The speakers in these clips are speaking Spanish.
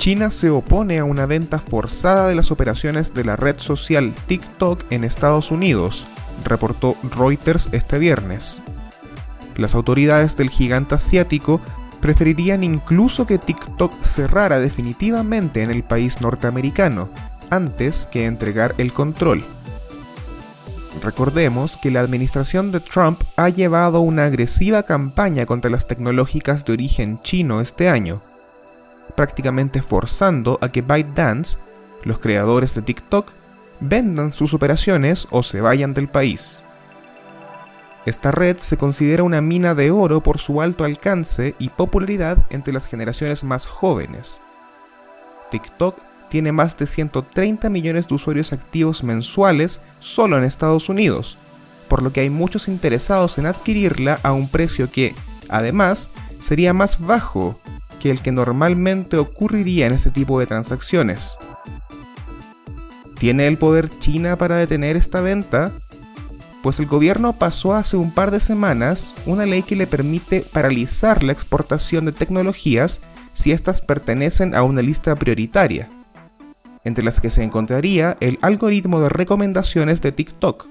China se opone a una venta forzada de las operaciones de la red social TikTok en Estados Unidos, reportó Reuters este viernes. Las autoridades del gigante asiático preferirían incluso que TikTok cerrara definitivamente en el país norteamericano, antes que entregar el control. Recordemos que la administración de Trump ha llevado una agresiva campaña contra las tecnológicas de origen chino este año, prácticamente forzando a que ByteDance, los creadores de TikTok, vendan sus operaciones o se vayan del país. Esta red se considera una mina de oro por su alto alcance y popularidad entre las generaciones más jóvenes. TikTok tiene más de 130 millones de usuarios activos mensuales solo en Estados Unidos, por lo que hay muchos interesados en adquirirla a un precio que, además, sería más bajo que el que normalmente ocurriría en este tipo de transacciones. ¿Tiene el poder China para detener esta venta? Pues el gobierno pasó hace un par de semanas una ley que le permite paralizar la exportación de tecnologías si éstas pertenecen a una lista prioritaria, entre las que se encontraría el algoritmo de recomendaciones de TikTok.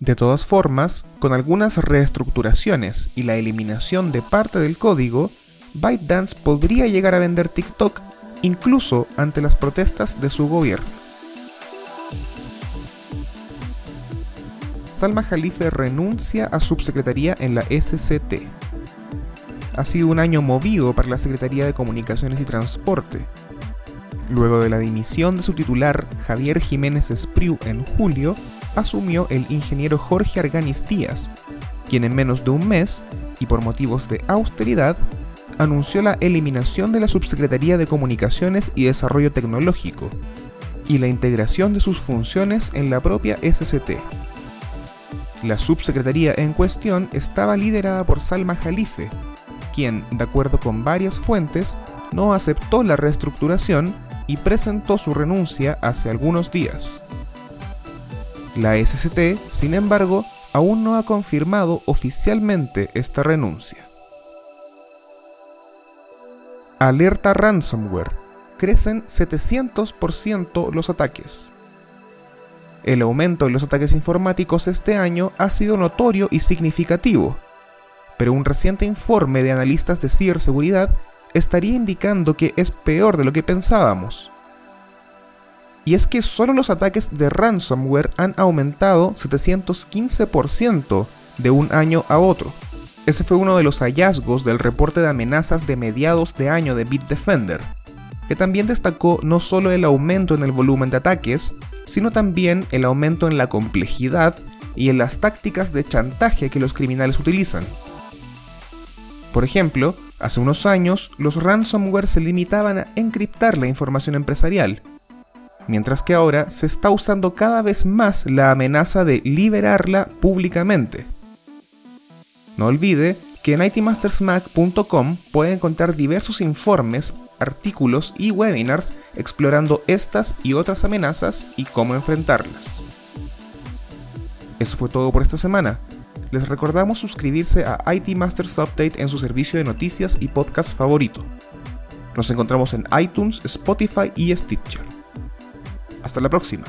De todas formas, con algunas reestructuraciones y la eliminación de parte del código, ByteDance podría llegar a vender TikTok incluso ante las protestas de su gobierno. Salma Jalife renuncia a subsecretaría en la SCT. Ha sido un año movido para la Secretaría de Comunicaciones y Transporte. Luego de la dimisión de su titular Javier Jiménez Espriu en julio, asumió el ingeniero Jorge Arganis Díaz, quien en menos de un mes, y por motivos de austeridad, anunció la eliminación de la Subsecretaría de Comunicaciones y Desarrollo Tecnológico y la integración de sus funciones en la propia SCT. La subsecretaría en cuestión estaba liderada por Salma Jalife, quien, de acuerdo con varias fuentes, no aceptó la reestructuración y presentó su renuncia hace algunos días. La SCT, sin embargo, aún no ha confirmado oficialmente esta renuncia. Alerta ransomware. Crecen 700% los ataques. El aumento en los ataques informáticos este año ha sido notorio y significativo, pero un reciente informe de analistas de ciberseguridad estaría indicando que es peor de lo que pensábamos. Y es que solo los ataques de ransomware han aumentado 715% de un año a otro. Ese fue uno de los hallazgos del reporte de amenazas de mediados de año de Bitdefender, que también destacó no solo el aumento en el volumen de ataques, sino también el aumento en la complejidad y en las tácticas de chantaje que los criminales utilizan. Por ejemplo, hace unos años los ransomware se limitaban a encriptar la información empresarial, mientras que ahora se está usando cada vez más la amenaza de liberarla públicamente. No olvide que en itmastersmac.com puede encontrar diversos informes, artículos y webinars explorando estas y otras amenazas y cómo enfrentarlas. Eso fue todo por esta semana. Les recordamos suscribirse a IT Masters Update en su servicio de noticias y podcast favorito. Nos encontramos en iTunes, Spotify y Stitcher. Hasta la próxima.